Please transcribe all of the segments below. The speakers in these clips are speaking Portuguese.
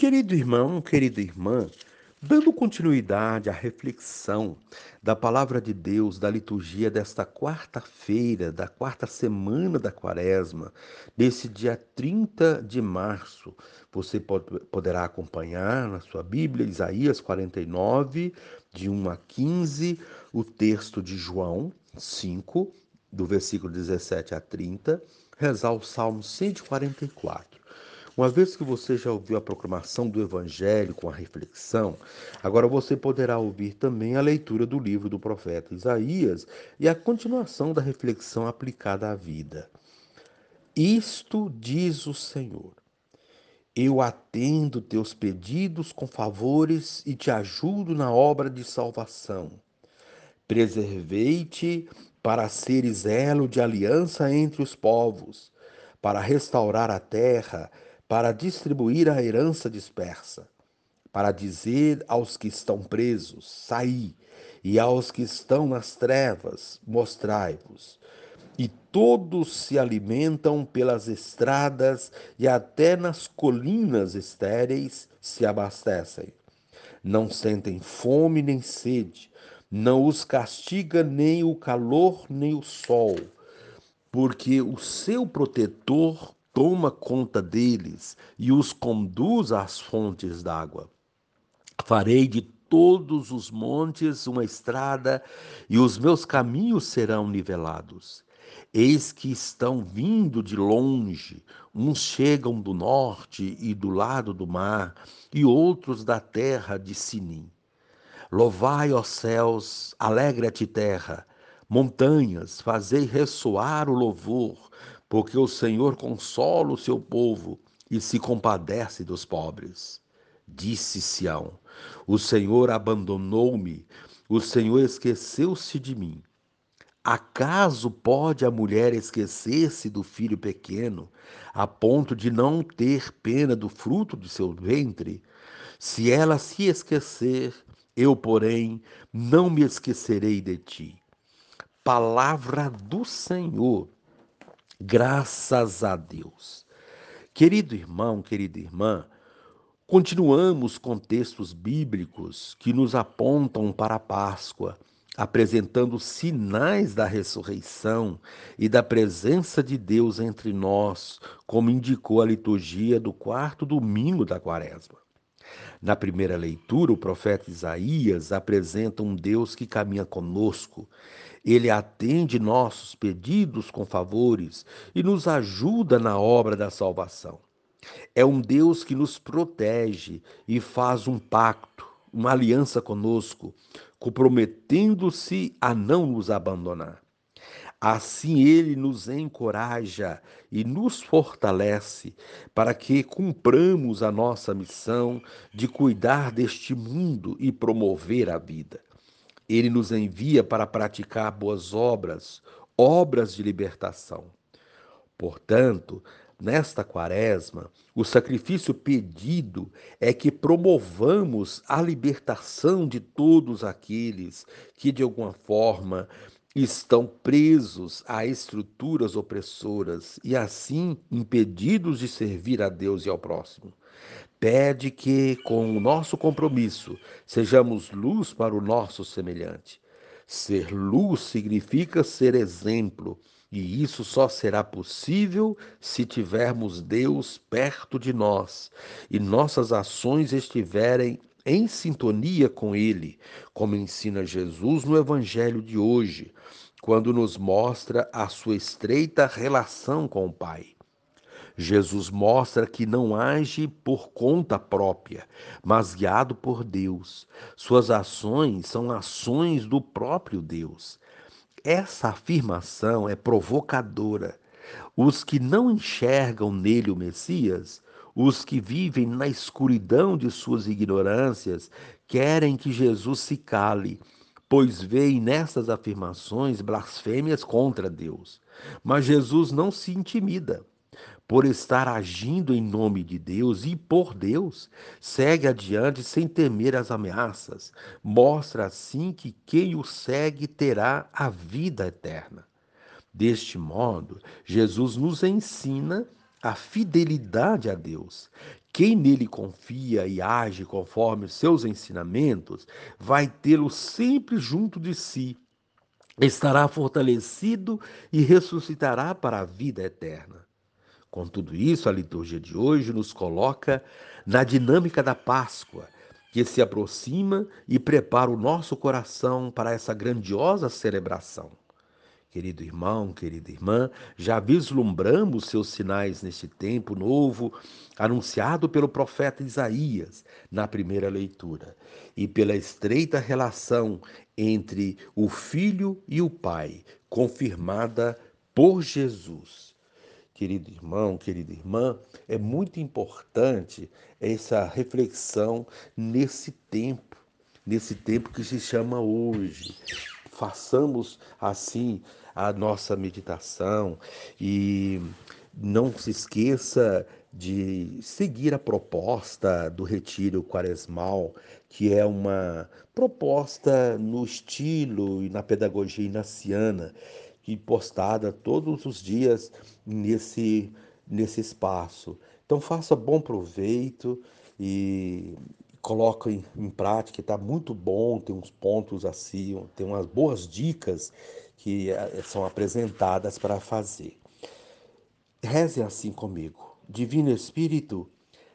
Querido irmão, querida irmã, dando continuidade à reflexão da palavra de Deus da liturgia desta quarta-feira, da quarta semana da quaresma, desse dia 30 de março, você pode, poderá acompanhar na sua Bíblia, Isaías 49, de 1 a 15, o texto de João 5, do versículo 17 a 30, rezar o Salmo 144. Uma vez que você já ouviu a proclamação do Evangelho com a reflexão, agora você poderá ouvir também a leitura do livro do profeta Isaías e a continuação da reflexão aplicada à vida. Isto diz o Senhor. Eu atendo teus pedidos com favores e te ajudo na obra de salvação. Preservei-te para seres elo de aliança entre os povos, para restaurar a terra para distribuir a herança dispersa, para dizer aos que estão presos: saí, e aos que estão nas trevas: mostrai-vos. E todos se alimentam pelas estradas e até nas colinas estéreis se abastecem. Não sentem fome nem sede, não os castiga nem o calor nem o sol, porque o seu protetor toma conta deles e os conduz às fontes d'água. Farei de todos os montes uma estrada e os meus caminhos serão nivelados. Eis que estão vindo de longe, uns chegam do norte e do lado do mar, e outros da terra de Sinim. Louvai, ó céus, alegra-te terra, montanhas, fazei ressoar o louvor, porque o Senhor consola o seu povo e se compadece dos pobres. Disse Sião: O Senhor abandonou-me, o Senhor esqueceu-se de mim. Acaso pode a mulher esquecer-se do filho pequeno, a ponto de não ter pena do fruto de seu ventre? Se ela se esquecer, eu, porém, não me esquecerei de ti. Palavra do Senhor. Graças a Deus. Querido irmão, querida irmã, continuamos com textos bíblicos que nos apontam para a Páscoa, apresentando sinais da ressurreição e da presença de Deus entre nós, como indicou a liturgia do quarto domingo da Quaresma. Na primeira leitura, o profeta Isaías apresenta um Deus que caminha conosco. Ele atende nossos pedidos com favores e nos ajuda na obra da salvação. É um Deus que nos protege e faz um pacto, uma aliança conosco, comprometendo-se a não nos abandonar. Assim ele nos encoraja e nos fortalece para que cumpramos a nossa missão de cuidar deste mundo e promover a vida. Ele nos envia para praticar boas obras, obras de libertação. Portanto, nesta quaresma, o sacrifício pedido é que promovamos a libertação de todos aqueles que, de alguma forma, estão presos a estruturas opressoras e assim impedidos de servir a Deus e ao próximo. Pede que, com o nosso compromisso, sejamos luz para o nosso semelhante. Ser luz significa ser exemplo, e isso só será possível se tivermos Deus perto de nós e nossas ações estiverem em sintonia com Ele, como ensina Jesus no Evangelho de hoje, quando nos mostra a sua estreita relação com o Pai. Jesus mostra que não age por conta própria, mas guiado por Deus. Suas ações são ações do próprio Deus. Essa afirmação é provocadora. Os que não enxergam nele o Messias os que vivem na escuridão de suas ignorâncias querem que Jesus se cale, pois veem nessas afirmações blasfêmias contra Deus. Mas Jesus não se intimida. Por estar agindo em nome de Deus e por Deus, segue adiante sem temer as ameaças. Mostra assim que quem o segue terá a vida eterna. Deste modo, Jesus nos ensina a fidelidade a Deus, Quem nele confia e age conforme os seus ensinamentos, vai tê-lo sempre junto de si, estará fortalecido e ressuscitará para a vida eterna. Com tudo isso, a liturgia de hoje nos coloca na dinâmica da Páscoa, que se aproxima e prepara o nosso coração para essa grandiosa celebração. Querido irmão, querida irmã, já vislumbramos seus sinais neste tempo novo, anunciado pelo profeta Isaías na primeira leitura, e pela estreita relação entre o Filho e o Pai, confirmada por Jesus. Querido irmão, querida irmã, é muito importante essa reflexão nesse tempo, nesse tempo que se chama hoje. Façamos assim a nossa meditação e não se esqueça de seguir a proposta do Retiro Quaresmal, que é uma proposta no estilo e na pedagogia inaciana, que postada todos os dias nesse, nesse espaço. Então faça bom proveito e coloca em, em prática, está muito bom, tem uns pontos assim, tem umas boas dicas que eh, são apresentadas para fazer. Reze assim comigo. Divino Espírito,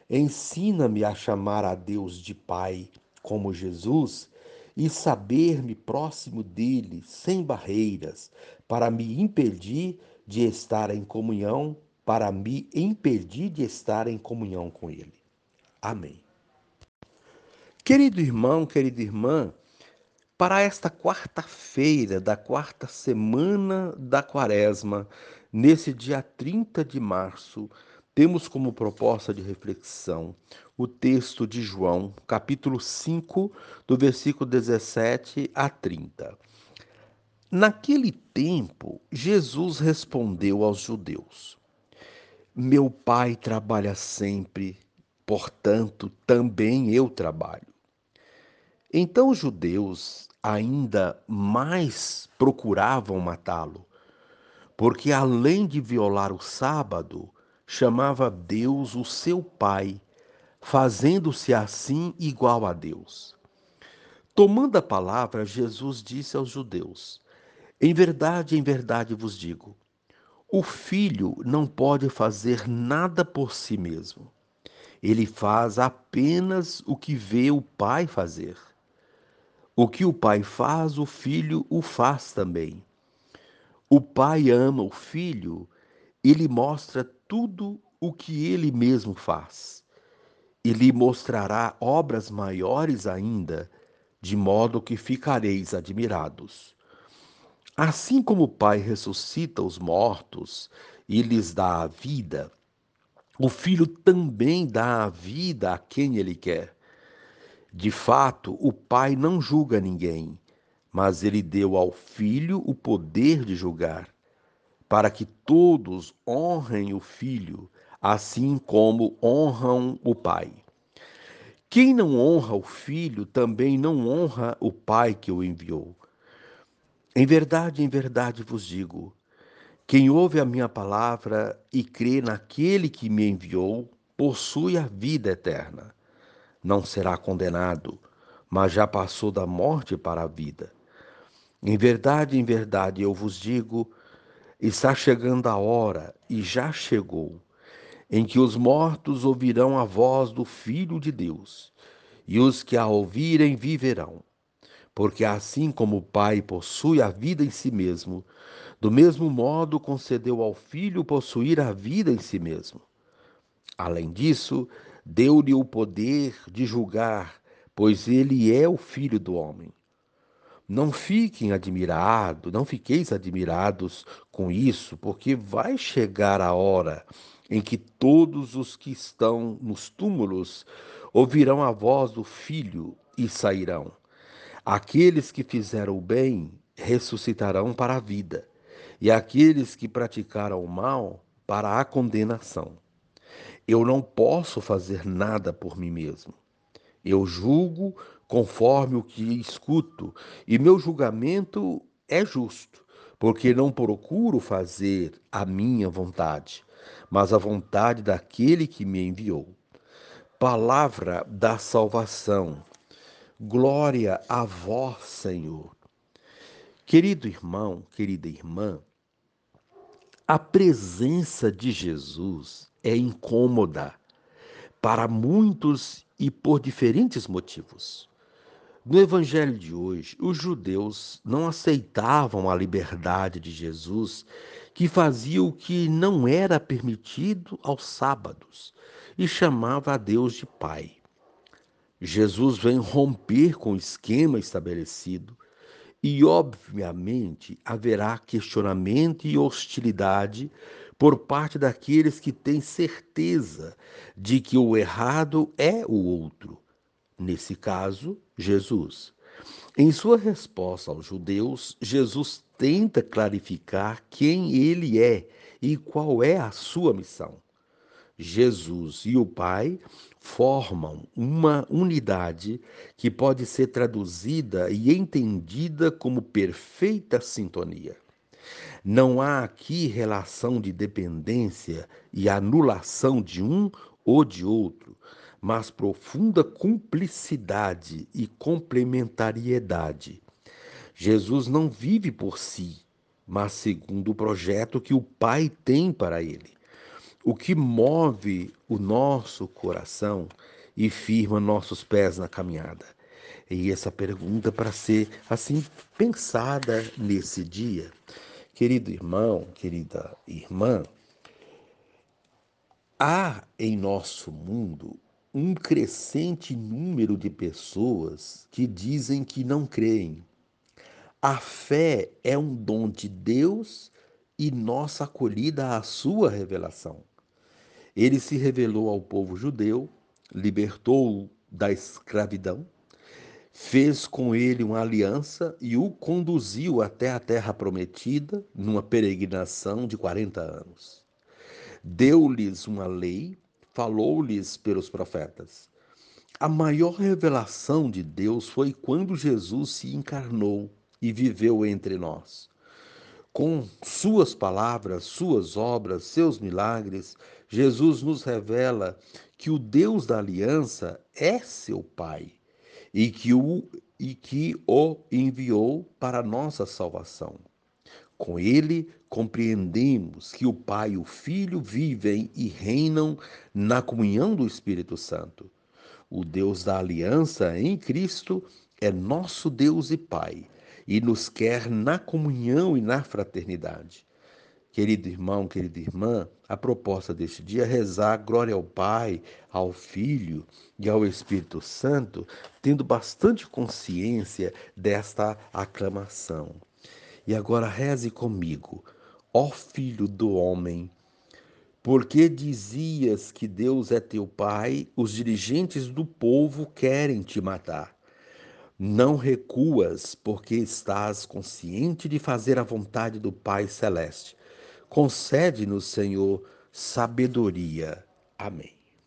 ensina-me a chamar a Deus de Pai, como Jesus, e saber-me próximo dele, sem barreiras, para me impedir de estar em comunhão, para me impedir de estar em comunhão com ele. Amém. Querido irmão, querida irmã, para esta quarta-feira da quarta semana da Quaresma, nesse dia 30 de março, temos como proposta de reflexão o texto de João, capítulo 5, do versículo 17 a 30. Naquele tempo, Jesus respondeu aos judeus: Meu pai trabalha sempre, portanto, também eu trabalho. Então os judeus ainda mais procuravam matá-lo, porque além de violar o sábado, chamava Deus o seu Pai, fazendo-se assim igual a Deus. Tomando a palavra, Jesus disse aos judeus: Em verdade, em verdade vos digo, o filho não pode fazer nada por si mesmo. Ele faz apenas o que vê o pai fazer. O que o pai faz, o filho o faz também. O pai ama o filho, ele mostra tudo o que ele mesmo faz. E lhe mostrará obras maiores ainda, de modo que ficareis admirados. Assim como o Pai ressuscita os mortos e lhes dá a vida, o Filho também dá a vida a quem ele quer. De fato, o Pai não julga ninguém, mas ele deu ao Filho o poder de julgar, para que todos honrem o Filho, assim como honram o Pai. Quem não honra o Filho também não honra o Pai que o enviou. Em verdade, em verdade vos digo: quem ouve a minha palavra e crê naquele que me enviou, possui a vida eterna não será condenado, mas já passou da morte para a vida. Em verdade, em verdade, eu vos digo, está chegando a hora, e já chegou, em que os mortos ouvirão a voz do Filho de Deus, e os que a ouvirem viverão. Porque assim como o Pai possui a vida em si mesmo, do mesmo modo concedeu ao Filho possuir a vida em si mesmo. Além disso, deu-lhe o poder de julgar, pois ele é o filho do homem. Não fiquem admirados, não fiqueis admirados com isso, porque vai chegar a hora em que todos os que estão nos túmulos ouvirão a voz do Filho e sairão. Aqueles que fizeram o bem ressuscitarão para a vida, e aqueles que praticaram o mal para a condenação. Eu não posso fazer nada por mim mesmo. Eu julgo conforme o que escuto, e meu julgamento é justo, porque não procuro fazer a minha vontade, mas a vontade daquele que me enviou. Palavra da salvação. Glória a vós, Senhor. Querido irmão, querida irmã, a presença de Jesus é incômoda para muitos e por diferentes motivos. No evangelho de hoje, os judeus não aceitavam a liberdade de Jesus, que fazia o que não era permitido aos sábados e chamava a Deus de Pai. Jesus vem romper com o esquema estabelecido e, obviamente, haverá questionamento e hostilidade por parte daqueles que têm certeza de que o errado é o outro nesse caso, Jesus. Em sua resposta aos judeus, Jesus tenta clarificar quem ele é e qual é a sua missão. Jesus e o Pai formam uma unidade que pode ser traduzida e entendida como perfeita sintonia. Não há aqui relação de dependência e anulação de um ou de outro, mas profunda cumplicidade e complementariedade. Jesus não vive por si, mas segundo o projeto que o Pai tem para ele. O que move o nosso coração e firma nossos pés na caminhada. E essa pergunta para ser assim pensada nesse dia. Querido irmão, querida irmã, há em nosso mundo um crescente número de pessoas que dizem que não creem. A fé é um dom de Deus e nossa acolhida à sua revelação. Ele se revelou ao povo judeu, libertou-o da escravidão, fez com ele uma aliança e o conduziu até a terra prometida numa peregrinação de 40 anos. Deu-lhes uma lei falou-lhes pelos profetas. A maior revelação de Deus foi quando Jesus se encarnou e viveu entre nós. Com suas palavras, suas obras, seus milagres, Jesus nos revela que o Deus da aliança é seu Pai e que o, e que o enviou para nossa salvação. Com ele, compreendemos que o Pai e o Filho vivem e reinam na comunhão do Espírito Santo. O Deus da aliança em Cristo é nosso Deus e Pai e nos quer na comunhão e na fraternidade. Querido irmão, querida irmã, a proposta deste dia é rezar glória ao Pai, ao Filho e ao Espírito Santo, tendo bastante consciência desta aclamação. E agora reze comigo, ó Filho do homem, porque dizias que Deus é teu Pai, os dirigentes do povo querem te matar. Não recuas, porque estás consciente de fazer a vontade do Pai Celeste. Concede-nos, Senhor, sabedoria. Amém.